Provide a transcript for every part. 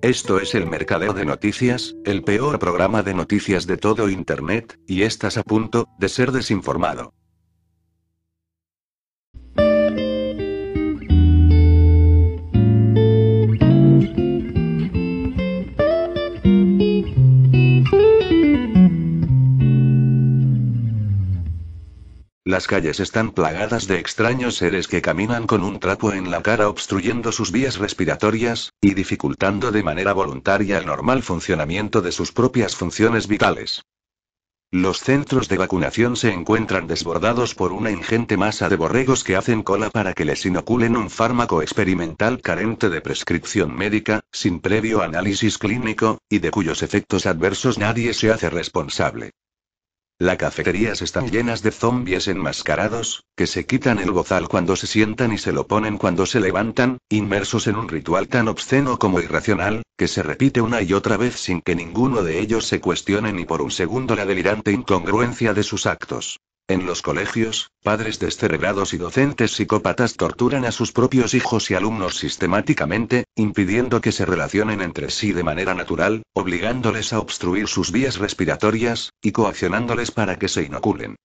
Esto es el Mercadeo de Noticias, el peor programa de noticias de todo Internet, y estás a punto de ser desinformado. Las calles están plagadas de extraños seres que caminan con un trapo en la cara obstruyendo sus vías respiratorias, y dificultando de manera voluntaria el normal funcionamiento de sus propias funciones vitales. Los centros de vacunación se encuentran desbordados por una ingente masa de borregos que hacen cola para que les inoculen un fármaco experimental carente de prescripción médica, sin previo análisis clínico, y de cuyos efectos adversos nadie se hace responsable. Las cafeterías están llenas de zombies enmascarados, que se quitan el bozal cuando se sientan y se lo ponen cuando se levantan, inmersos en un ritual tan obsceno como irracional, que se repite una y otra vez sin que ninguno de ellos se cuestione ni por un segundo la delirante incongruencia de sus actos. En los colegios, padres descerebrados y docentes psicópatas torturan a sus propios hijos y alumnos sistemáticamente, impidiendo que se relacionen entre sí de manera natural, obligándoles a obstruir sus vías respiratorias, y coaccionándoles para que se inoculen.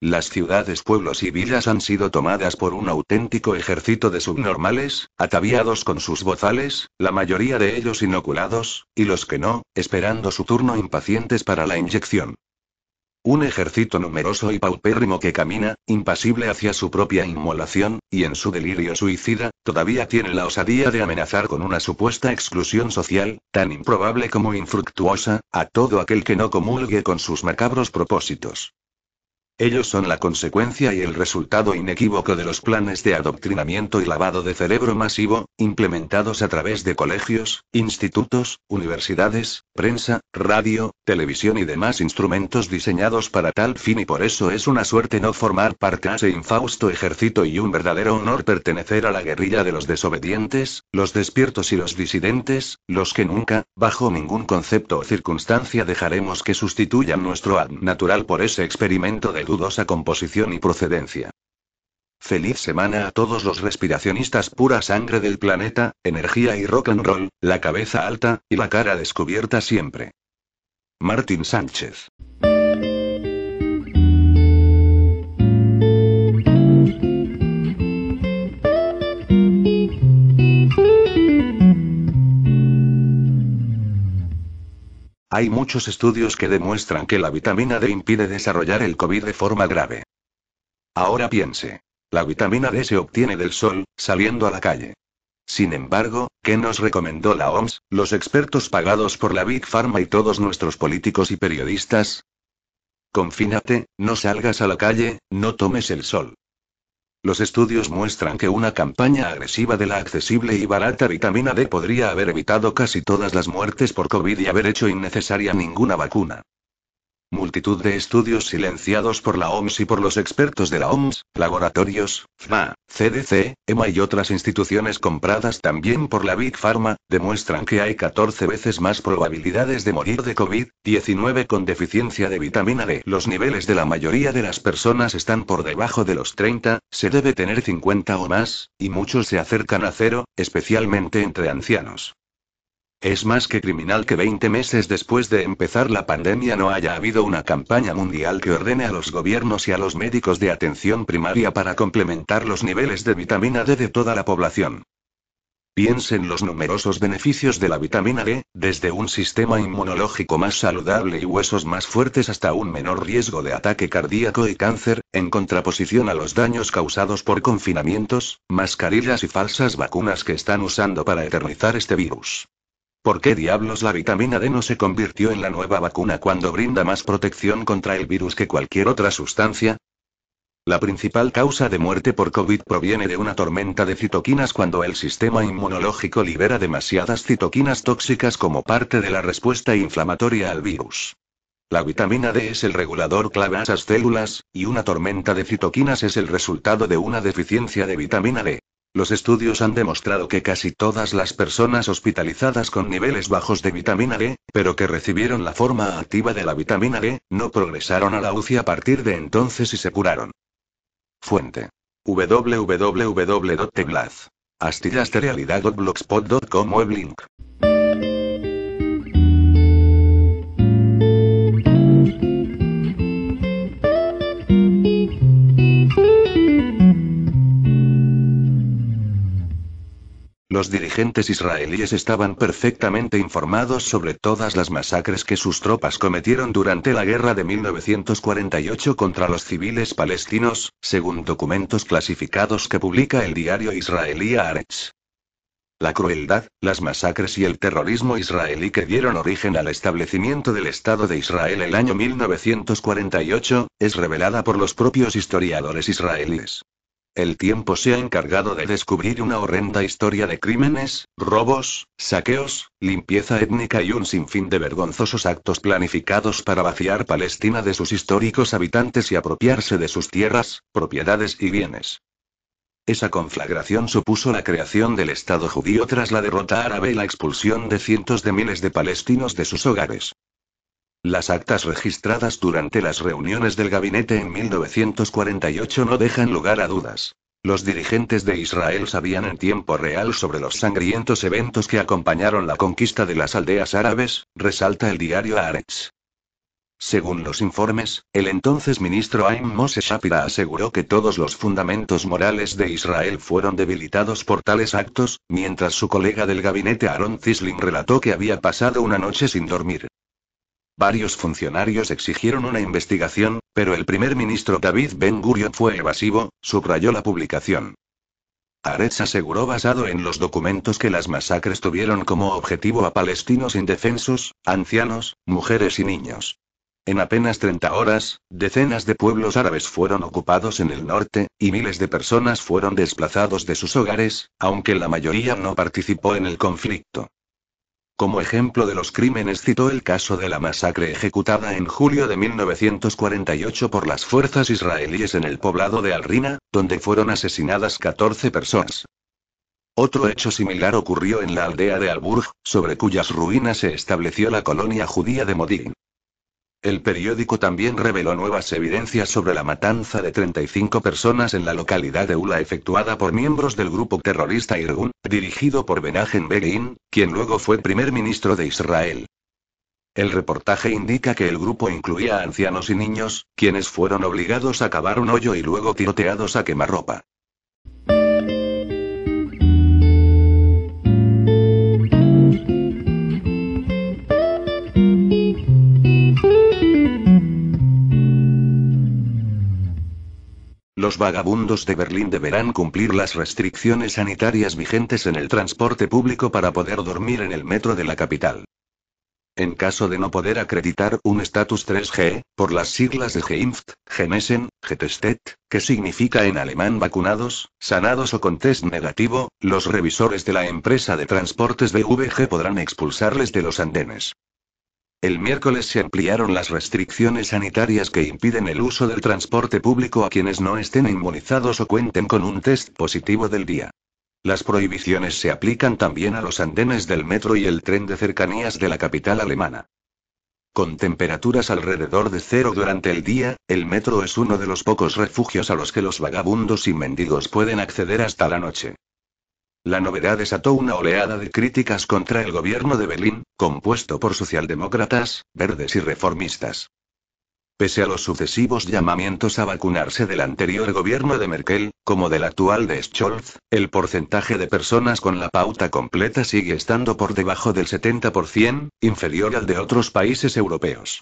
Las ciudades, pueblos y villas han sido tomadas por un auténtico ejército de subnormales, ataviados con sus bozales, la mayoría de ellos inoculados, y los que no, esperando su turno impacientes para la inyección. Un ejército numeroso y paupérrimo que camina, impasible hacia su propia inmolación, y en su delirio suicida, todavía tiene la osadía de amenazar con una supuesta exclusión social, tan improbable como infructuosa, a todo aquel que no comulgue con sus macabros propósitos. Ellos son la consecuencia y el resultado inequívoco de los planes de adoctrinamiento y lavado de cerebro masivo, implementados a través de colegios, institutos, universidades, prensa, radio, televisión y demás instrumentos diseñados para tal fin y por eso es una suerte no formar parte de ese infausto ejército y un verdadero honor pertenecer a la guerrilla de los desobedientes, los despiertos y los disidentes, los que nunca, bajo ningún concepto o circunstancia dejaremos que sustituyan nuestro ad natural por ese experimento de dudosa composición y procedencia. Feliz semana a todos los respiracionistas pura sangre del planeta, energía y rock and roll, la cabeza alta, y la cara descubierta siempre. Martín Sánchez. Hay muchos estudios que demuestran que la vitamina D impide desarrollar el COVID de forma grave. Ahora piense. La vitamina D se obtiene del sol, saliendo a la calle. Sin embargo, ¿qué nos recomendó la OMS, los expertos pagados por la Big Pharma y todos nuestros políticos y periodistas? Confínate, no salgas a la calle, no tomes el sol. Los estudios muestran que una campaña agresiva de la accesible y barata vitamina D podría haber evitado casi todas las muertes por COVID y haber hecho innecesaria ninguna vacuna. Multitud de estudios silenciados por la OMS y por los expertos de la OMS, laboratorios, FMA, CDC, EMA y otras instituciones compradas también por la Big Pharma, demuestran que hay 14 veces más probabilidades de morir de COVID-19 con deficiencia de vitamina D. Los niveles de la mayoría de las personas están por debajo de los 30, se debe tener 50 o más, y muchos se acercan a cero, especialmente entre ancianos. Es más que criminal que 20 meses después de empezar la pandemia no haya habido una campaña mundial que ordene a los gobiernos y a los médicos de atención primaria para complementar los niveles de vitamina D de toda la población. Piensen los numerosos beneficios de la vitamina D, desde un sistema inmunológico más saludable y huesos más fuertes hasta un menor riesgo de ataque cardíaco y cáncer, en contraposición a los daños causados por confinamientos, mascarillas y falsas vacunas que están usando para eternizar este virus. ¿Por qué diablos la vitamina D no se convirtió en la nueva vacuna cuando brinda más protección contra el virus que cualquier otra sustancia? La principal causa de muerte por COVID proviene de una tormenta de citoquinas cuando el sistema inmunológico libera demasiadas citoquinas tóxicas como parte de la respuesta inflamatoria al virus. La vitamina D es el regulador clave a esas células, y una tormenta de citoquinas es el resultado de una deficiencia de vitamina D. Los estudios han demostrado que casi todas las personas hospitalizadas con niveles bajos de vitamina D, pero que recibieron la forma activa de la vitamina D, no progresaron a la UCI a partir de entonces y se curaron. Fuente. www.teglaz. Astillasterealidad.blogspot.com web link. Los dirigentes israelíes estaban perfectamente informados sobre todas las masacres que sus tropas cometieron durante la guerra de 1948 contra los civiles palestinos, según documentos clasificados que publica el diario israelí Haaretz. La crueldad, las masacres y el terrorismo israelí que dieron origen al establecimiento del Estado de Israel el año 1948, es revelada por los propios historiadores israelíes. El tiempo se ha encargado de descubrir una horrenda historia de crímenes, robos, saqueos, limpieza étnica y un sinfín de vergonzosos actos planificados para vaciar Palestina de sus históricos habitantes y apropiarse de sus tierras, propiedades y bienes. Esa conflagración supuso la creación del Estado judío tras la derrota árabe y la expulsión de cientos de miles de palestinos de sus hogares. Las actas registradas durante las reuniones del gabinete en 1948 no dejan lugar a dudas. Los dirigentes de Israel sabían en tiempo real sobre los sangrientos eventos que acompañaron la conquista de las aldeas árabes, resalta el diario Haaretz. Según los informes, el entonces ministro Aim Moshe Shapira aseguró que todos los fundamentos morales de Israel fueron debilitados por tales actos, mientras su colega del gabinete Aaron Zisling relató que había pasado una noche sin dormir. Varios funcionarios exigieron una investigación, pero el primer ministro David Ben Gurion fue evasivo, subrayó la publicación. Aretz aseguró basado en los documentos que las masacres tuvieron como objetivo a palestinos indefensos, ancianos, mujeres y niños. En apenas 30 horas, decenas de pueblos árabes fueron ocupados en el norte, y miles de personas fueron desplazados de sus hogares, aunque la mayoría no participó en el conflicto. Como ejemplo de los crímenes citó el caso de la masacre ejecutada en julio de 1948 por las fuerzas israelíes en el poblado de Alrina, donde fueron asesinadas 14 personas. Otro hecho similar ocurrió en la aldea de Alburg, sobre cuyas ruinas se estableció la colonia judía de Modin. El periódico también reveló nuevas evidencias sobre la matanza de 35 personas en la localidad de Ula efectuada por miembros del grupo terrorista Irgun, dirigido por Benajen Begin, quien luego fue primer ministro de Israel. El reportaje indica que el grupo incluía ancianos y niños, quienes fueron obligados a cavar un hoyo y luego tiroteados a quemarropa. Los vagabundos de Berlín deberán cumplir las restricciones sanitarias vigentes en el transporte público para poder dormir en el metro de la capital. En caso de no poder acreditar un estatus 3G, por las siglas de Geimpft, Gemessen, Getestet, que significa en alemán vacunados, sanados o con test negativo, los revisores de la empresa de transportes BVG podrán expulsarles de los andenes. El miércoles se ampliaron las restricciones sanitarias que impiden el uso del transporte público a quienes no estén inmunizados o cuenten con un test positivo del día. Las prohibiciones se aplican también a los andenes del metro y el tren de cercanías de la capital alemana. Con temperaturas alrededor de cero durante el día, el metro es uno de los pocos refugios a los que los vagabundos y mendigos pueden acceder hasta la noche. La novedad desató una oleada de críticas contra el gobierno de Berlín, compuesto por socialdemócratas, verdes y reformistas. Pese a los sucesivos llamamientos a vacunarse del anterior gobierno de Merkel, como del actual de Scholz, el porcentaje de personas con la pauta completa sigue estando por debajo del 70%, inferior al de otros países europeos.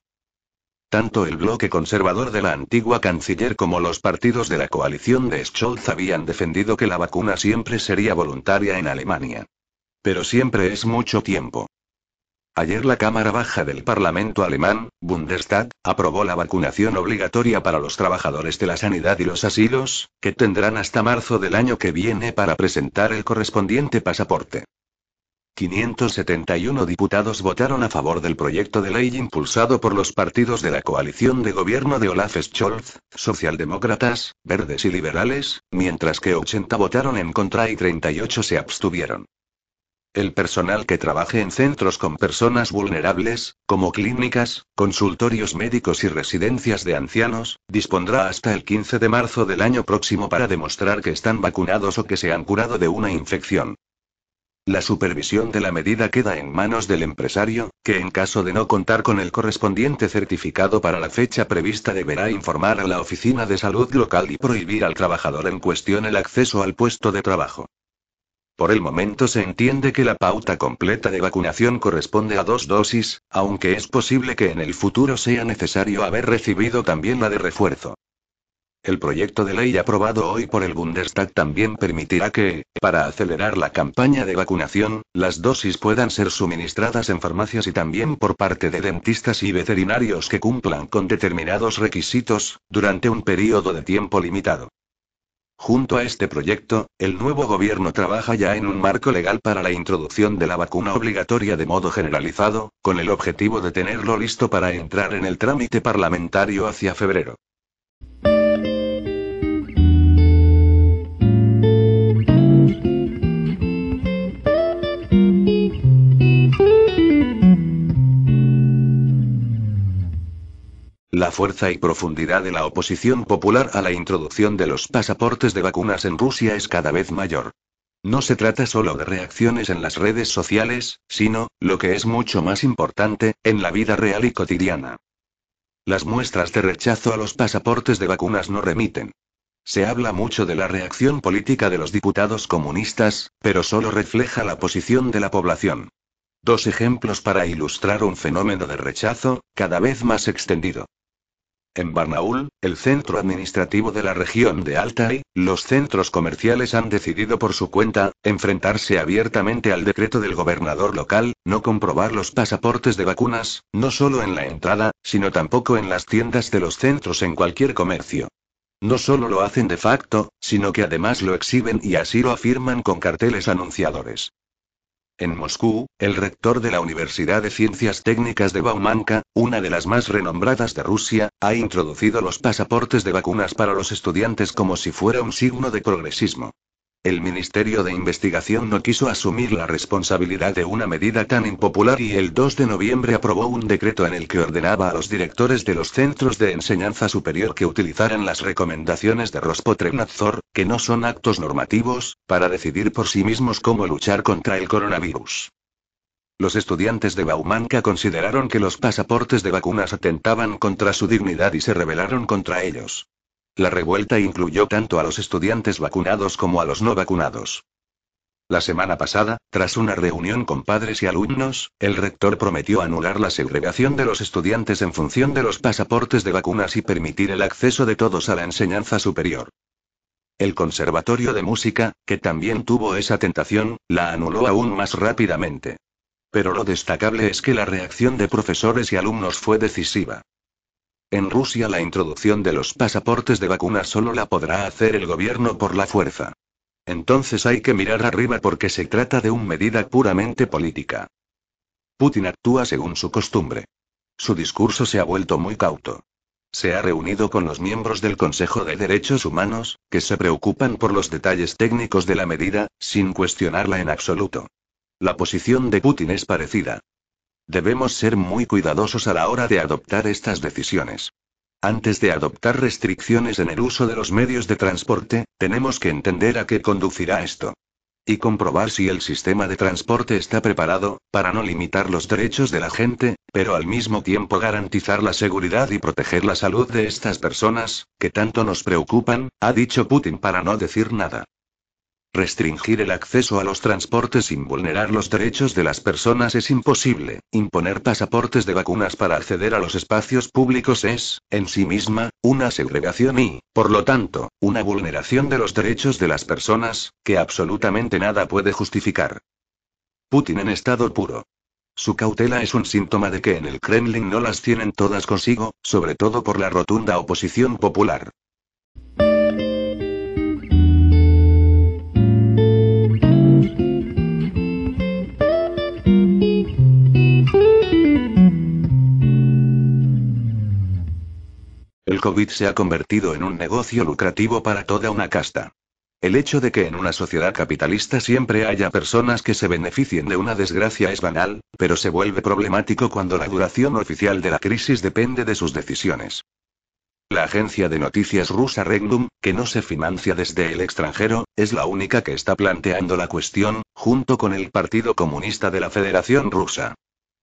Tanto el bloque conservador de la antigua canciller como los partidos de la coalición de Scholz habían defendido que la vacuna siempre sería voluntaria en Alemania. Pero siempre es mucho tiempo. Ayer la Cámara Baja del Parlamento alemán, Bundestag, aprobó la vacunación obligatoria para los trabajadores de la sanidad y los asilos, que tendrán hasta marzo del año que viene para presentar el correspondiente pasaporte. 571 diputados votaron a favor del proyecto de ley impulsado por los partidos de la coalición de gobierno de Olaf Scholz, socialdemócratas, verdes y liberales, mientras que 80 votaron en contra y 38 se abstuvieron. El personal que trabaje en centros con personas vulnerables, como clínicas, consultorios médicos y residencias de ancianos, dispondrá hasta el 15 de marzo del año próximo para demostrar que están vacunados o que se han curado de una infección. La supervisión de la medida queda en manos del empresario, que en caso de no contar con el correspondiente certificado para la fecha prevista deberá informar a la oficina de salud local y prohibir al trabajador en cuestión el acceso al puesto de trabajo. Por el momento se entiende que la pauta completa de vacunación corresponde a dos dosis, aunque es posible que en el futuro sea necesario haber recibido también la de refuerzo. El proyecto de ley aprobado hoy por el Bundestag también permitirá que, para acelerar la campaña de vacunación, las dosis puedan ser suministradas en farmacias y también por parte de dentistas y veterinarios que cumplan con determinados requisitos, durante un periodo de tiempo limitado. Junto a este proyecto, el nuevo gobierno trabaja ya en un marco legal para la introducción de la vacuna obligatoria de modo generalizado, con el objetivo de tenerlo listo para entrar en el trámite parlamentario hacia febrero. La fuerza y profundidad de la oposición popular a la introducción de los pasaportes de vacunas en Rusia es cada vez mayor. No se trata solo de reacciones en las redes sociales, sino, lo que es mucho más importante, en la vida real y cotidiana. Las muestras de rechazo a los pasaportes de vacunas no remiten. Se habla mucho de la reacción política de los diputados comunistas, pero solo refleja la posición de la población. Dos ejemplos para ilustrar un fenómeno de rechazo, cada vez más extendido. En Barnaul, el centro administrativo de la región de Altai, los centros comerciales han decidido por su cuenta, enfrentarse abiertamente al decreto del gobernador local, no comprobar los pasaportes de vacunas, no solo en la entrada, sino tampoco en las tiendas de los centros en cualquier comercio. No solo lo hacen de facto, sino que además lo exhiben y así lo afirman con carteles anunciadores. En Moscú, el rector de la Universidad de Ciencias Técnicas de Baumanka, una de las más renombradas de Rusia, ha introducido los pasaportes de vacunas para los estudiantes como si fuera un signo de progresismo. El Ministerio de Investigación no quiso asumir la responsabilidad de una medida tan impopular y el 2 de noviembre aprobó un decreto en el que ordenaba a los directores de los centros de enseñanza superior que utilizaran las recomendaciones de Rospotrebnadzor, que no son actos normativos, para decidir por sí mismos cómo luchar contra el coronavirus. Los estudiantes de Baumanka consideraron que los pasaportes de vacunas atentaban contra su dignidad y se rebelaron contra ellos. La revuelta incluyó tanto a los estudiantes vacunados como a los no vacunados. La semana pasada, tras una reunión con padres y alumnos, el rector prometió anular la segregación de los estudiantes en función de los pasaportes de vacunas y permitir el acceso de todos a la enseñanza superior. El Conservatorio de Música, que también tuvo esa tentación, la anuló aún más rápidamente. Pero lo destacable es que la reacción de profesores y alumnos fue decisiva. En Rusia la introducción de los pasaportes de vacunas solo la podrá hacer el gobierno por la fuerza. Entonces hay que mirar arriba porque se trata de una medida puramente política. Putin actúa según su costumbre. Su discurso se ha vuelto muy cauto. Se ha reunido con los miembros del Consejo de Derechos Humanos, que se preocupan por los detalles técnicos de la medida, sin cuestionarla en absoluto. La posición de Putin es parecida. Debemos ser muy cuidadosos a la hora de adoptar estas decisiones. Antes de adoptar restricciones en el uso de los medios de transporte, tenemos que entender a qué conducirá esto. Y comprobar si el sistema de transporte está preparado, para no limitar los derechos de la gente, pero al mismo tiempo garantizar la seguridad y proteger la salud de estas personas, que tanto nos preocupan, ha dicho Putin para no decir nada. Restringir el acceso a los transportes sin vulnerar los derechos de las personas es imposible. Imponer pasaportes de vacunas para acceder a los espacios públicos es, en sí misma, una segregación y, por lo tanto, una vulneración de los derechos de las personas, que absolutamente nada puede justificar. Putin en estado puro. Su cautela es un síntoma de que en el Kremlin no las tienen todas consigo, sobre todo por la rotunda oposición popular. COVID se ha convertido en un negocio lucrativo para toda una casta. El hecho de que en una sociedad capitalista siempre haya personas que se beneficien de una desgracia es banal, pero se vuelve problemático cuando la duración oficial de la crisis depende de sus decisiones. La agencia de noticias rusa Regnum, que no se financia desde el extranjero, es la única que está planteando la cuestión, junto con el Partido Comunista de la Federación Rusa.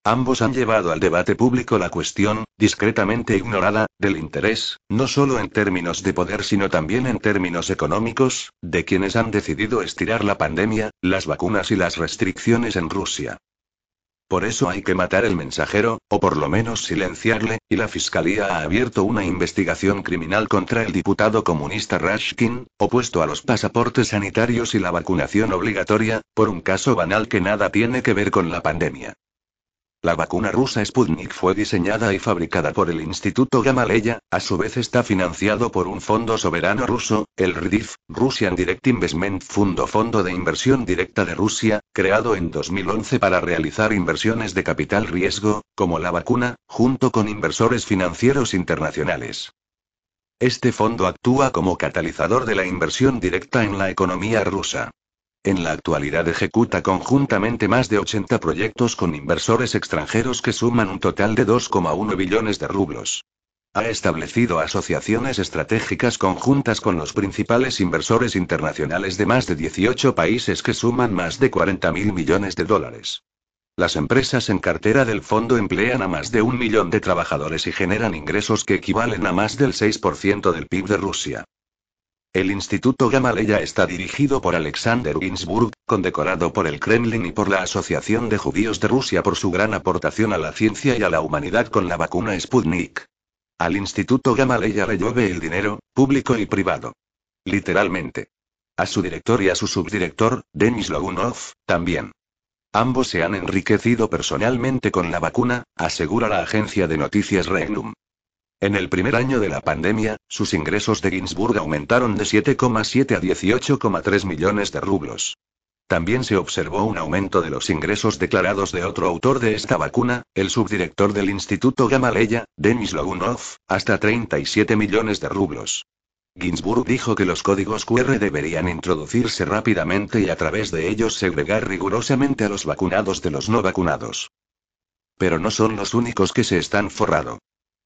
Ambos han llevado al debate público la cuestión, discretamente ignorada, del interés, no solo en términos de poder sino también en términos económicos, de quienes han decidido estirar la pandemia, las vacunas y las restricciones en Rusia. Por eso hay que matar el mensajero, o por lo menos silenciarle, y la Fiscalía ha abierto una investigación criminal contra el diputado comunista Rashkin, opuesto a los pasaportes sanitarios y la vacunación obligatoria, por un caso banal que nada tiene que ver con la pandemia. La vacuna rusa Sputnik fue diseñada y fabricada por el Instituto Gamaleya, a su vez está financiado por un fondo soberano ruso, el RDIF, Russian Direct Investment Fund Fondo de Inversión Directa de Rusia, creado en 2011 para realizar inversiones de capital riesgo, como la vacuna, junto con inversores financieros internacionales. Este fondo actúa como catalizador de la inversión directa en la economía rusa. En la actualidad ejecuta conjuntamente más de 80 proyectos con inversores extranjeros que suman un total de 2,1 billones de rublos. Ha establecido asociaciones estratégicas conjuntas con los principales inversores internacionales de más de 18 países que suman más de 40 mil millones de dólares. Las empresas en cartera del fondo emplean a más de un millón de trabajadores y generan ingresos que equivalen a más del 6% del PIB de Rusia. El Instituto Gamaleya está dirigido por Alexander Ginsburg, condecorado por el Kremlin y por la Asociación de Judíos de Rusia por su gran aportación a la ciencia y a la humanidad con la vacuna Sputnik. Al Instituto Gamaleya le llueve el dinero, público y privado. Literalmente. A su director y a su subdirector, Denis Logunov, también. Ambos se han enriquecido personalmente con la vacuna, asegura la agencia de noticias Regnum. En el primer año de la pandemia, sus ingresos de Ginsburg aumentaron de 7,7 a 18,3 millones de rublos. También se observó un aumento de los ingresos declarados de otro autor de esta vacuna, el subdirector del Instituto Gamaleya, Denis Logunov, hasta 37 millones de rublos. Ginsburg dijo que los códigos QR deberían introducirse rápidamente y a través de ellos segregar rigurosamente a los vacunados de los no vacunados. Pero no son los únicos que se están forrado.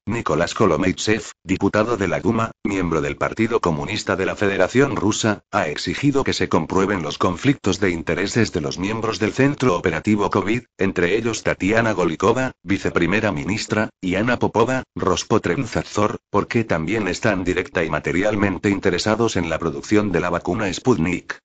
Nicolás Kolomeitsev, diputado de la Duma, miembro del Partido Comunista de la Federación Rusa, ha exigido que se comprueben los conflictos de intereses de los miembros del Centro Operativo COVID, entre ellos Tatiana Golikova, viceprimera ministra, y Ana Popova, Rospotrebnadzor, porque también están directa y materialmente interesados en la producción de la vacuna Sputnik.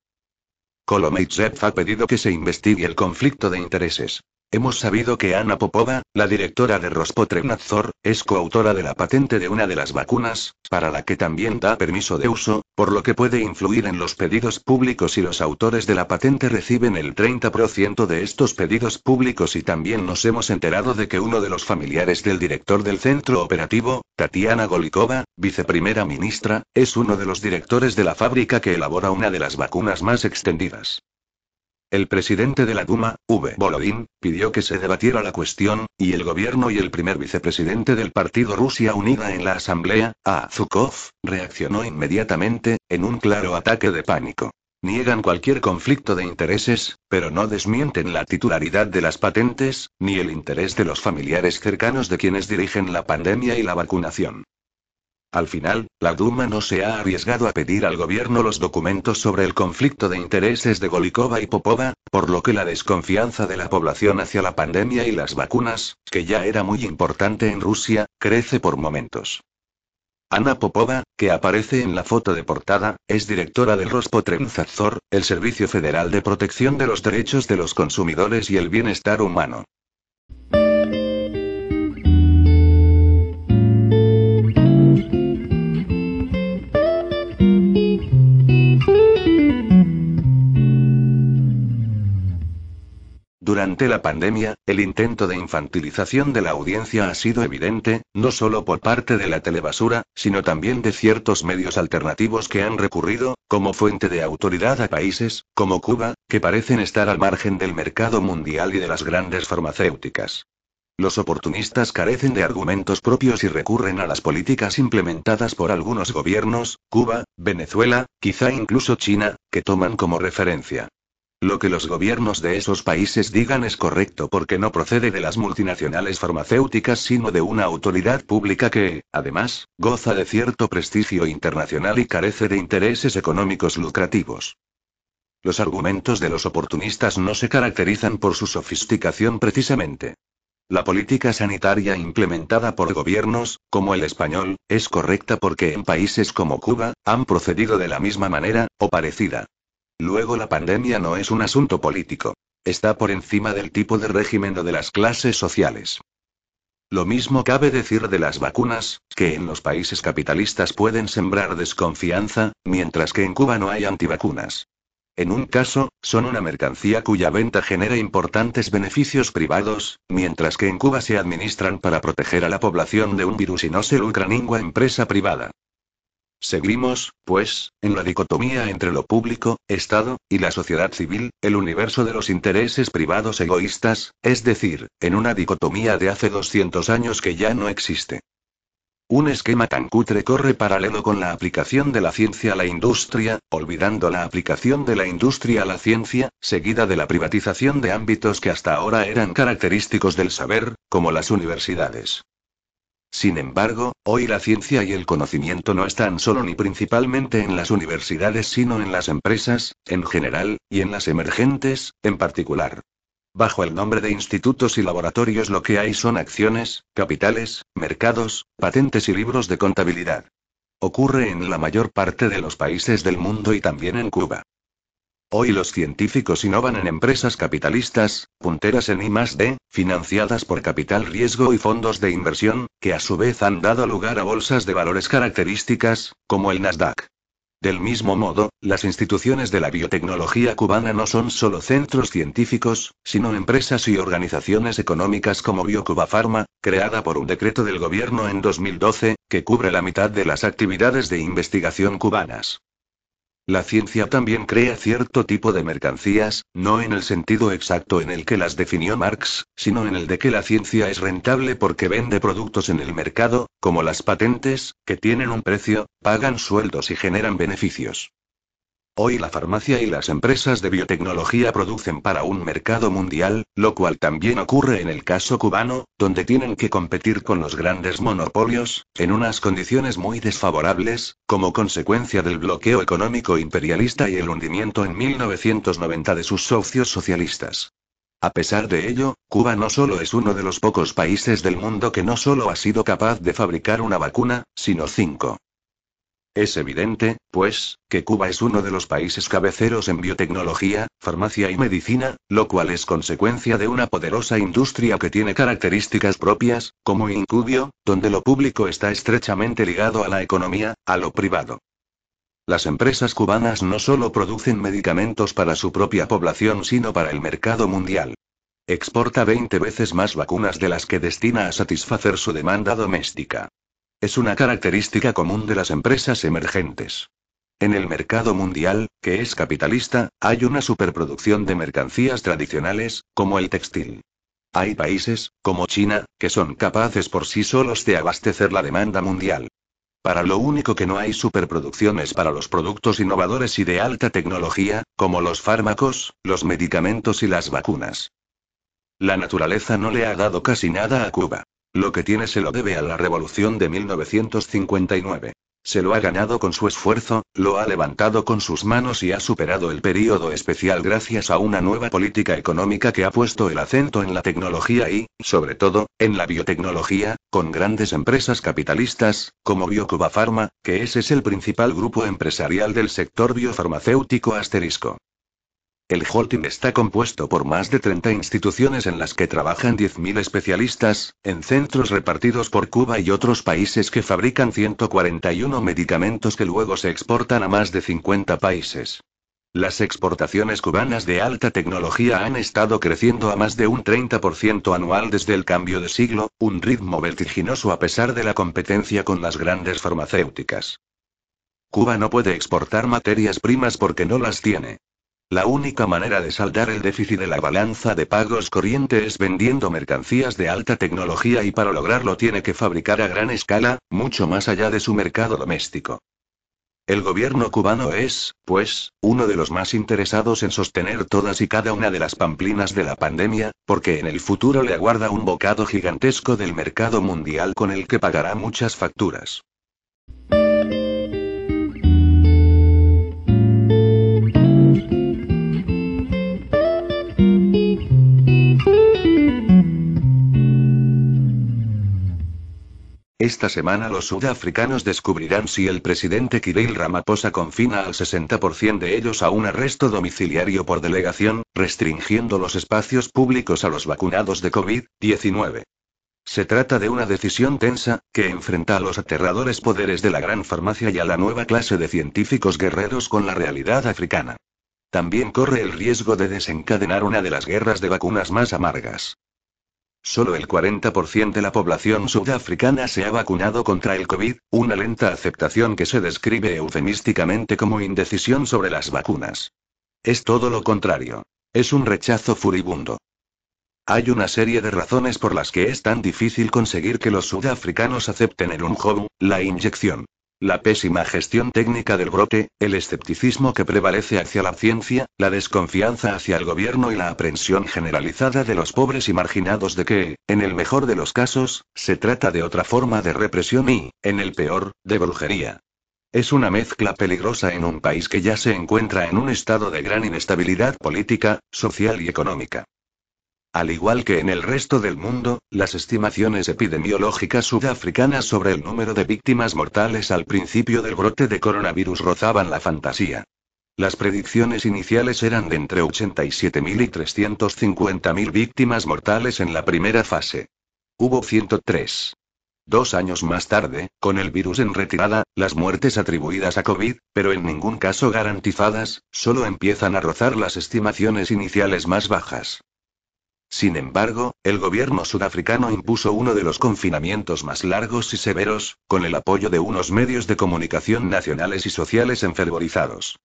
Kolomeitsev ha pedido que se investigue el conflicto de intereses. Hemos sabido que Ana Popova, la directora de Rospotrebnadzor, es coautora de la patente de una de las vacunas, para la que también da permiso de uso, por lo que puede influir en los pedidos públicos y los autores de la patente reciben el 30% de estos pedidos públicos y también nos hemos enterado de que uno de los familiares del director del centro operativo, Tatiana Golikova, viceprimera ministra, es uno de los directores de la fábrica que elabora una de las vacunas más extendidas. El presidente de la Duma, V. Volodin, pidió que se debatiera la cuestión, y el gobierno y el primer vicepresidente del partido Rusia Unida en la asamblea, A. Zukov, reaccionó inmediatamente, en un claro ataque de pánico. Niegan cualquier conflicto de intereses, pero no desmienten la titularidad de las patentes, ni el interés de los familiares cercanos de quienes dirigen la pandemia y la vacunación. Al final, la Duma no se ha arriesgado a pedir al gobierno los documentos sobre el conflicto de intereses de Golikova y Popova, por lo que la desconfianza de la población hacia la pandemia y las vacunas, que ya era muy importante en Rusia, crece por momentos. Ana Popova, que aparece en la foto de portada, es directora del Rospotrebnadzor, el Servicio Federal de Protección de los Derechos de los Consumidores y el Bienestar Humano. Durante la pandemia, el intento de infantilización de la audiencia ha sido evidente, no solo por parte de la telebasura, sino también de ciertos medios alternativos que han recurrido, como fuente de autoridad a países, como Cuba, que parecen estar al margen del mercado mundial y de las grandes farmacéuticas. Los oportunistas carecen de argumentos propios y recurren a las políticas implementadas por algunos gobiernos, Cuba, Venezuela, quizá incluso China, que toman como referencia. Lo que los gobiernos de esos países digan es correcto porque no procede de las multinacionales farmacéuticas sino de una autoridad pública que, además, goza de cierto prestigio internacional y carece de intereses económicos lucrativos. Los argumentos de los oportunistas no se caracterizan por su sofisticación precisamente. La política sanitaria implementada por gobiernos, como el español, es correcta porque en países como Cuba, han procedido de la misma manera, o parecida. Luego la pandemia no es un asunto político. Está por encima del tipo de régimen o de las clases sociales. Lo mismo cabe decir de las vacunas, que en los países capitalistas pueden sembrar desconfianza, mientras que en Cuba no hay antivacunas. En un caso, son una mercancía cuya venta genera importantes beneficios privados, mientras que en Cuba se administran para proteger a la población de un virus y no se lucra ninguna empresa privada. Seguimos, pues, en la dicotomía entre lo público, Estado, y la sociedad civil, el universo de los intereses privados egoístas, es decir, en una dicotomía de hace 200 años que ya no existe. Un esquema tan cutre corre paralelo con la aplicación de la ciencia a la industria, olvidando la aplicación de la industria a la ciencia, seguida de la privatización de ámbitos que hasta ahora eran característicos del saber, como las universidades. Sin embargo, hoy la ciencia y el conocimiento no están solo ni principalmente en las universidades, sino en las empresas, en general, y en las emergentes, en particular. Bajo el nombre de institutos y laboratorios lo que hay son acciones, capitales, mercados, patentes y libros de contabilidad. Ocurre en la mayor parte de los países del mundo y también en Cuba. Hoy los científicos innovan en empresas capitalistas, punteras en I+D, financiadas por capital riesgo y fondos de inversión, que a su vez han dado lugar a bolsas de valores características, como el Nasdaq. Del mismo modo, las instituciones de la biotecnología cubana no son solo centros científicos, sino empresas y organizaciones económicas como BioCuba Pharma, creada por un decreto del gobierno en 2012, que cubre la mitad de las actividades de investigación cubanas. La ciencia también crea cierto tipo de mercancías, no en el sentido exacto en el que las definió Marx, sino en el de que la ciencia es rentable porque vende productos en el mercado, como las patentes, que tienen un precio, pagan sueldos y generan beneficios. Hoy la farmacia y las empresas de biotecnología producen para un mercado mundial, lo cual también ocurre en el caso cubano, donde tienen que competir con los grandes monopolios, en unas condiciones muy desfavorables, como consecuencia del bloqueo económico imperialista y el hundimiento en 1990 de sus socios socialistas. A pesar de ello, Cuba no solo es uno de los pocos países del mundo que no solo ha sido capaz de fabricar una vacuna, sino cinco. Es evidente, pues, que Cuba es uno de los países cabeceros en biotecnología, farmacia y medicina, lo cual es consecuencia de una poderosa industria que tiene características propias, como Incubio, donde lo público está estrechamente ligado a la economía, a lo privado. Las empresas cubanas no solo producen medicamentos para su propia población, sino para el mercado mundial. Exporta 20 veces más vacunas de las que destina a satisfacer su demanda doméstica. Es una característica común de las empresas emergentes. En el mercado mundial, que es capitalista, hay una superproducción de mercancías tradicionales, como el textil. Hay países, como China, que son capaces por sí solos de abastecer la demanda mundial. Para lo único que no hay superproducción es para los productos innovadores y de alta tecnología, como los fármacos, los medicamentos y las vacunas. La naturaleza no le ha dado casi nada a Cuba. Lo que tiene se lo debe a la revolución de 1959. Se lo ha ganado con su esfuerzo, lo ha levantado con sus manos y ha superado el período especial gracias a una nueva política económica que ha puesto el acento en la tecnología y, sobre todo, en la biotecnología, con grandes empresas capitalistas, como Biocuba Pharma, que ese es el principal grupo empresarial del sector biofarmacéutico asterisco. El holding está compuesto por más de 30 instituciones en las que trabajan 10.000 especialistas, en centros repartidos por Cuba y otros países que fabrican 141 medicamentos que luego se exportan a más de 50 países. Las exportaciones cubanas de alta tecnología han estado creciendo a más de un 30% anual desde el cambio de siglo, un ritmo vertiginoso a pesar de la competencia con las grandes farmacéuticas. Cuba no puede exportar materias primas porque no las tiene. La única manera de saldar el déficit de la balanza de pagos corriente es vendiendo mercancías de alta tecnología y para lograrlo tiene que fabricar a gran escala, mucho más allá de su mercado doméstico. El gobierno cubano es, pues, uno de los más interesados en sostener todas y cada una de las pamplinas de la pandemia, porque en el futuro le aguarda un bocado gigantesco del mercado mundial con el que pagará muchas facturas. Esta semana los sudafricanos descubrirán si el presidente Kirill Ramaphosa confina al 60% de ellos a un arresto domiciliario por delegación, restringiendo los espacios públicos a los vacunados de COVID-19. Se trata de una decisión tensa, que enfrenta a los aterradores poderes de la gran farmacia y a la nueva clase de científicos guerreros con la realidad africana. También corre el riesgo de desencadenar una de las guerras de vacunas más amargas. Solo el 40% de la población sudafricana se ha vacunado contra el COVID, una lenta aceptación que se describe eufemísticamente como indecisión sobre las vacunas. Es todo lo contrario. Es un rechazo furibundo. Hay una serie de razones por las que es tan difícil conseguir que los sudafricanos acepten el unjobu, la inyección. La pésima gestión técnica del brote, el escepticismo que prevalece hacia la ciencia, la desconfianza hacia el gobierno y la aprensión generalizada de los pobres y marginados de que, en el mejor de los casos, se trata de otra forma de represión y, en el peor, de brujería. Es una mezcla peligrosa en un país que ya se encuentra en un estado de gran inestabilidad política, social y económica. Al igual que en el resto del mundo, las estimaciones epidemiológicas sudafricanas sobre el número de víctimas mortales al principio del brote de coronavirus rozaban la fantasía. Las predicciones iniciales eran de entre 87.000 y 350.000 víctimas mortales en la primera fase. Hubo 103. Dos años más tarde, con el virus en retirada, las muertes atribuidas a COVID, pero en ningún caso garantizadas, solo empiezan a rozar las estimaciones iniciales más bajas. Sin embargo, el gobierno sudafricano impuso uno de los confinamientos más largos y severos, con el apoyo de unos medios de comunicación nacionales y sociales enfervorizados.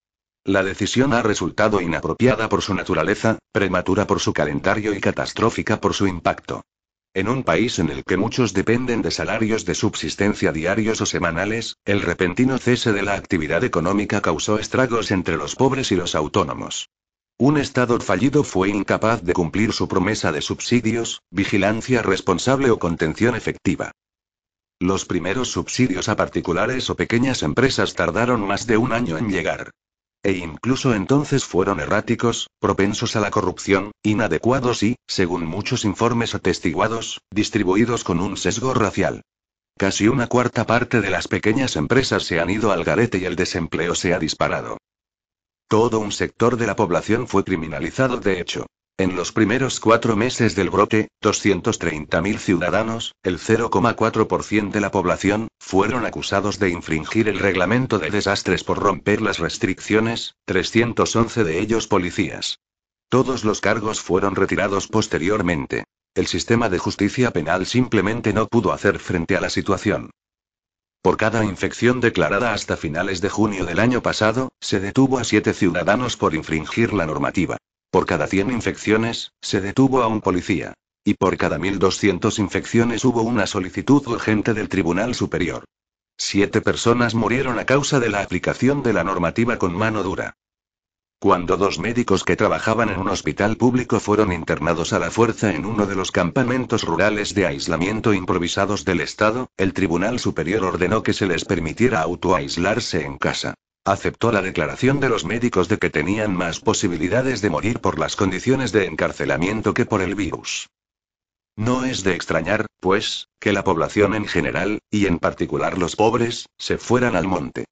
La decisión ha resultado inapropiada por su naturaleza, prematura por su calendario y catastrófica por su impacto. En un país en el que muchos dependen de salarios de subsistencia diarios o semanales, el repentino cese de la actividad económica causó estragos entre los pobres y los autónomos. Un Estado fallido fue incapaz de cumplir su promesa de subsidios, vigilancia responsable o contención efectiva. Los primeros subsidios a particulares o pequeñas empresas tardaron más de un año en llegar. E incluso entonces fueron erráticos, propensos a la corrupción, inadecuados y, según muchos informes atestiguados, distribuidos con un sesgo racial. Casi una cuarta parte de las pequeñas empresas se han ido al garete y el desempleo se ha disparado. Todo un sector de la población fue criminalizado de hecho. En los primeros cuatro meses del brote, 230.000 ciudadanos, el 0,4% de la población, fueron acusados de infringir el reglamento de desastres por romper las restricciones, 311 de ellos policías. Todos los cargos fueron retirados posteriormente. El sistema de justicia penal simplemente no pudo hacer frente a la situación. Por cada infección declarada hasta finales de junio del año pasado, se detuvo a siete ciudadanos por infringir la normativa. Por cada 100 infecciones, se detuvo a un policía. Y por cada 1.200 infecciones hubo una solicitud urgente del Tribunal Superior. Siete personas murieron a causa de la aplicación de la normativa con mano dura. Cuando dos médicos que trabajaban en un hospital público fueron internados a la fuerza en uno de los campamentos rurales de aislamiento improvisados del Estado, el Tribunal Superior ordenó que se les permitiera autoaislarse en casa. Aceptó la declaración de los médicos de que tenían más posibilidades de morir por las condiciones de encarcelamiento que por el virus. No es de extrañar, pues, que la población en general, y en particular los pobres, se fueran al monte.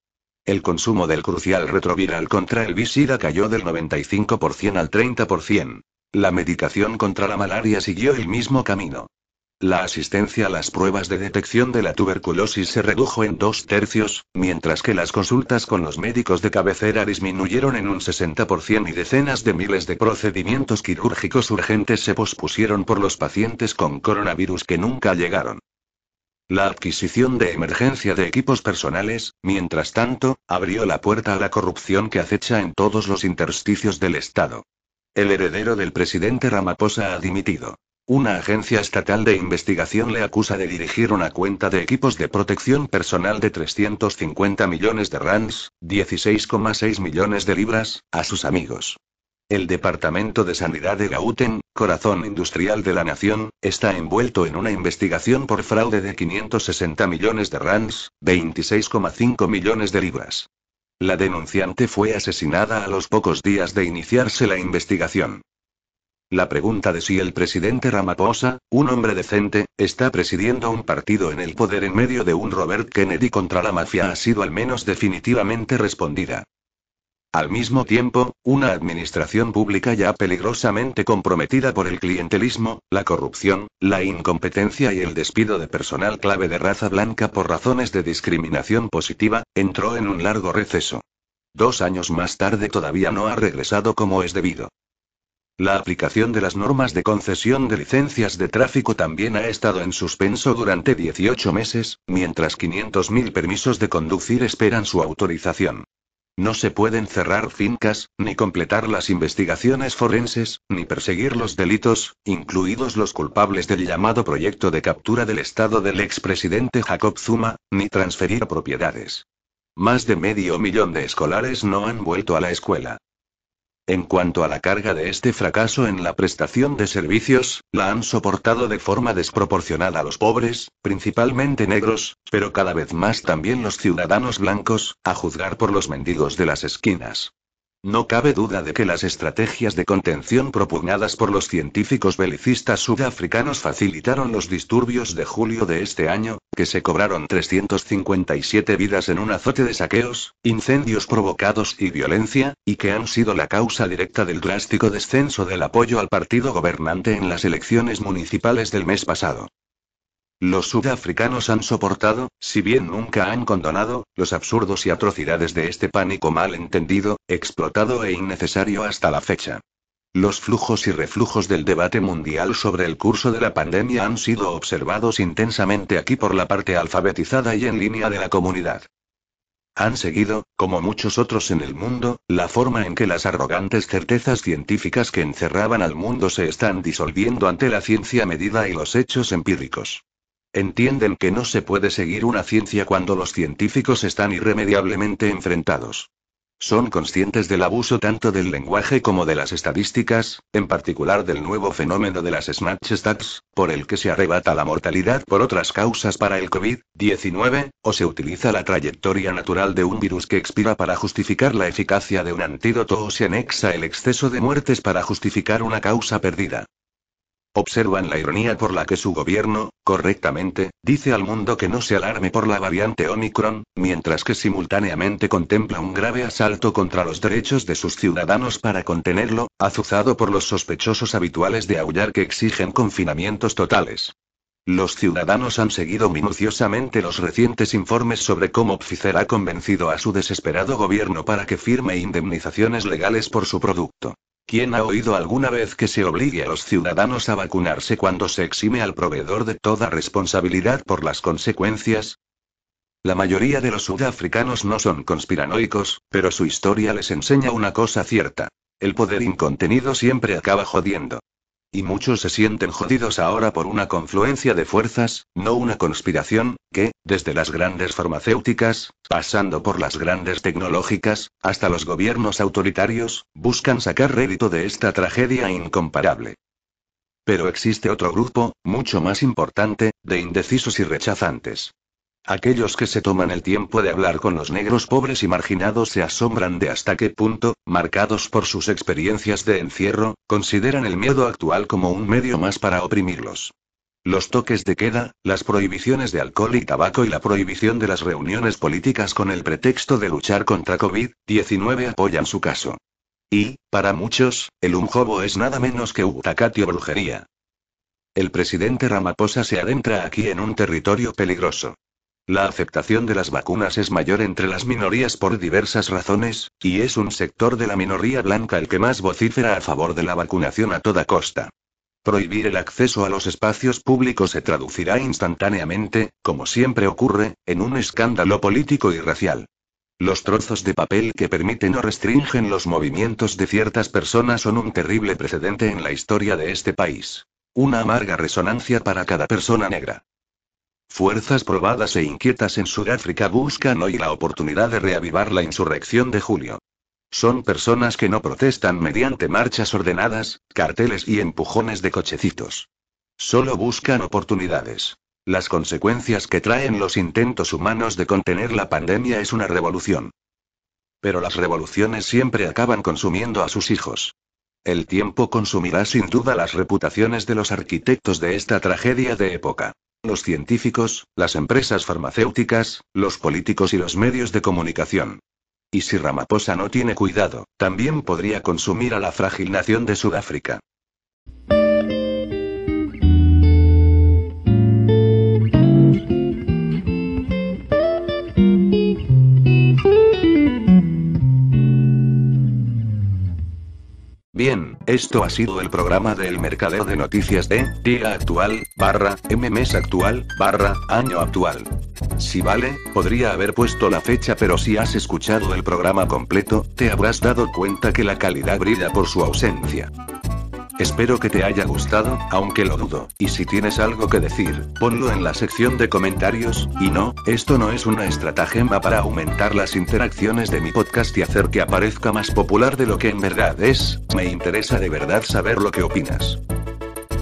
El consumo del crucial retroviral contra el visida cayó del 95% al 30%. La medicación contra la malaria siguió el mismo camino. La asistencia a las pruebas de detección de la tuberculosis se redujo en dos tercios, mientras que las consultas con los médicos de cabecera disminuyeron en un 60% y decenas de miles de procedimientos quirúrgicos urgentes se pospusieron por los pacientes con coronavirus que nunca llegaron. La adquisición de emergencia de equipos personales, mientras tanto, abrió la puerta a la corrupción que acecha en todos los intersticios del Estado. El heredero del presidente Ramaphosa ha dimitido. Una agencia estatal de investigación le acusa de dirigir una cuenta de equipos de protección personal de 350 millones de rands, 16,6 millones de libras, a sus amigos. El Departamento de Sanidad de Gauten, corazón industrial de la nación, está envuelto en una investigación por fraude de 560 millones de rands, 26,5 millones de libras. La denunciante fue asesinada a los pocos días de iniciarse la investigación. La pregunta de si el presidente Ramaphosa, un hombre decente, está presidiendo un partido en el poder en medio de un Robert Kennedy contra la mafia ha sido al menos definitivamente respondida. Al mismo tiempo, una administración pública ya peligrosamente comprometida por el clientelismo, la corrupción, la incompetencia y el despido de personal clave de raza blanca por razones de discriminación positiva, entró en un largo receso. Dos años más tarde todavía no ha regresado como es debido. La aplicación de las normas de concesión de licencias de tráfico también ha estado en suspenso durante 18 meses, mientras 500.000 permisos de conducir esperan su autorización. No se pueden cerrar fincas, ni completar las investigaciones forenses, ni perseguir los delitos, incluidos los culpables del llamado proyecto de captura del Estado del expresidente Jacob Zuma, ni transferir propiedades. Más de medio millón de escolares no han vuelto a la escuela. En cuanto a la carga de este fracaso en la prestación de servicios, la han soportado de forma desproporcionada los pobres, principalmente negros, pero cada vez más también los ciudadanos blancos, a juzgar por los mendigos de las esquinas. No cabe duda de que las estrategias de contención propugnadas por los científicos belicistas sudafricanos facilitaron los disturbios de julio de este año, que se cobraron 357 vidas en un azote de saqueos, incendios provocados y violencia, y que han sido la causa directa del drástico descenso del apoyo al partido gobernante en las elecciones municipales del mes pasado. Los sudafricanos han soportado, si bien nunca han condonado, los absurdos y atrocidades de este pánico mal entendido, explotado e innecesario hasta la fecha. Los flujos y reflujos del debate mundial sobre el curso de la pandemia han sido observados intensamente aquí por la parte alfabetizada y en línea de la comunidad. Han seguido, como muchos otros en el mundo, la forma en que las arrogantes certezas científicas que encerraban al mundo se están disolviendo ante la ciencia medida y los hechos empíricos. Entienden que no se puede seguir una ciencia cuando los científicos están irremediablemente enfrentados. Son conscientes del abuso tanto del lenguaje como de las estadísticas, en particular del nuevo fenómeno de las Snatch Stats, por el que se arrebata la mortalidad por otras causas para el COVID-19, o se utiliza la trayectoria natural de un virus que expira para justificar la eficacia de un antídoto o se anexa el exceso de muertes para justificar una causa perdida. Observan la ironía por la que su gobierno, correctamente, dice al mundo que no se alarme por la variante Omicron, mientras que simultáneamente contempla un grave asalto contra los derechos de sus ciudadanos para contenerlo, azuzado por los sospechosos habituales de aullar que exigen confinamientos totales. Los ciudadanos han seguido minuciosamente los recientes informes sobre cómo Pfizer ha convencido a su desesperado gobierno para que firme indemnizaciones legales por su producto. ¿Quién ha oído alguna vez que se obligue a los ciudadanos a vacunarse cuando se exime al proveedor de toda responsabilidad por las consecuencias? La mayoría de los sudafricanos no son conspiranoicos, pero su historia les enseña una cosa cierta. El poder incontenido siempre acaba jodiendo. Y muchos se sienten jodidos ahora por una confluencia de fuerzas, no una conspiración, que, desde las grandes farmacéuticas, pasando por las grandes tecnológicas, hasta los gobiernos autoritarios, buscan sacar rédito de esta tragedia incomparable. Pero existe otro grupo, mucho más importante, de indecisos y rechazantes. Aquellos que se toman el tiempo de hablar con los negros pobres y marginados se asombran de hasta qué punto, marcados por sus experiencias de encierro, consideran el miedo actual como un medio más para oprimirlos. Los toques de queda, las prohibiciones de alcohol y tabaco y la prohibición de las reuniones políticas con el pretexto de luchar contra COVID-19 apoyan su caso. Y, para muchos, el unjobo es nada menos que utacatio brujería. El presidente Ramaphosa se adentra aquí en un territorio peligroso. La aceptación de las vacunas es mayor entre las minorías por diversas razones, y es un sector de la minoría blanca el que más vocifera a favor de la vacunación a toda costa. Prohibir el acceso a los espacios públicos se traducirá instantáneamente, como siempre ocurre, en un escándalo político y racial. Los trozos de papel que permiten o restringen los movimientos de ciertas personas son un terrible precedente en la historia de este país. Una amarga resonancia para cada persona negra. Fuerzas probadas e inquietas en Sudáfrica buscan hoy la oportunidad de reavivar la insurrección de julio. Son personas que no protestan mediante marchas ordenadas, carteles y empujones de cochecitos. Solo buscan oportunidades. Las consecuencias que traen los intentos humanos de contener la pandemia es una revolución. Pero las revoluciones siempre acaban consumiendo a sus hijos. El tiempo consumirá sin duda las reputaciones de los arquitectos de esta tragedia de época. Los científicos, las empresas farmacéuticas, los políticos y los medios de comunicación. Y si Ramaphosa no tiene cuidado, también podría consumir a la frágil nación de Sudáfrica. Bien, esto ha sido el programa del mercadeo de noticias de día actual, barra, mms actual, barra, año actual. Si vale, podría haber puesto la fecha pero si has escuchado el programa completo, te habrás dado cuenta que la calidad brilla por su ausencia. Espero que te haya gustado, aunque lo dudo, y si tienes algo que decir, ponlo en la sección de comentarios, y no, esto no es una estratagema para aumentar las interacciones de mi podcast y hacer que aparezca más popular de lo que en verdad es, me interesa de verdad saber lo que opinas.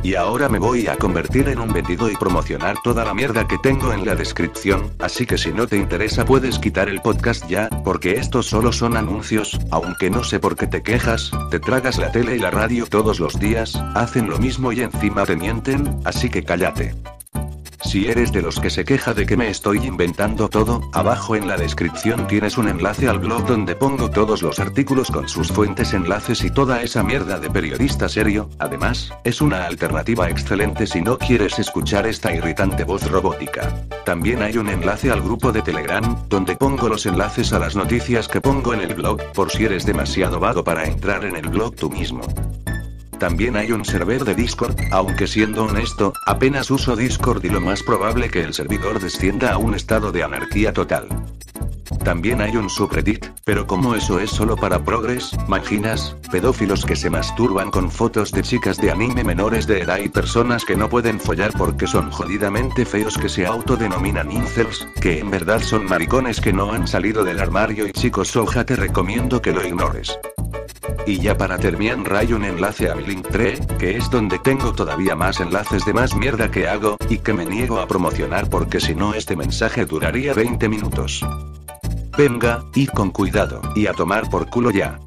Y ahora me voy a convertir en un vendido y promocionar toda la mierda que tengo en la descripción, así que si no te interesa puedes quitar el podcast ya, porque estos solo son anuncios, aunque no sé por qué te quejas, te tragas la tele y la radio todos los días, hacen lo mismo y encima te mienten, así que cállate. Si eres de los que se queja de que me estoy inventando todo, abajo en la descripción tienes un enlace al blog donde pongo todos los artículos con sus fuentes, enlaces y toda esa mierda de periodista serio. Además, es una alternativa excelente si no quieres escuchar esta irritante voz robótica. También hay un enlace al grupo de Telegram, donde pongo los enlaces a las noticias que pongo en el blog, por si eres demasiado vago para entrar en el blog tú mismo. También hay un server de Discord, aunque siendo honesto, apenas uso Discord y lo más probable que el servidor descienda a un estado de anarquía total. También hay un subreddit, pero como eso es solo para progres, maginas, pedófilos que se masturban con fotos de chicas de anime menores de edad y personas que no pueden follar porque son jodidamente feos que se autodenominan incels, que en verdad son maricones que no han salido del armario y chicos soja te recomiendo que lo ignores. Y ya para terminar hay un enlace a mi Linktree, que es donde tengo todavía más enlaces de más mierda que hago, y que me niego a promocionar porque si no este mensaje duraría 20 minutos. Venga, y con cuidado, y a tomar por culo ya.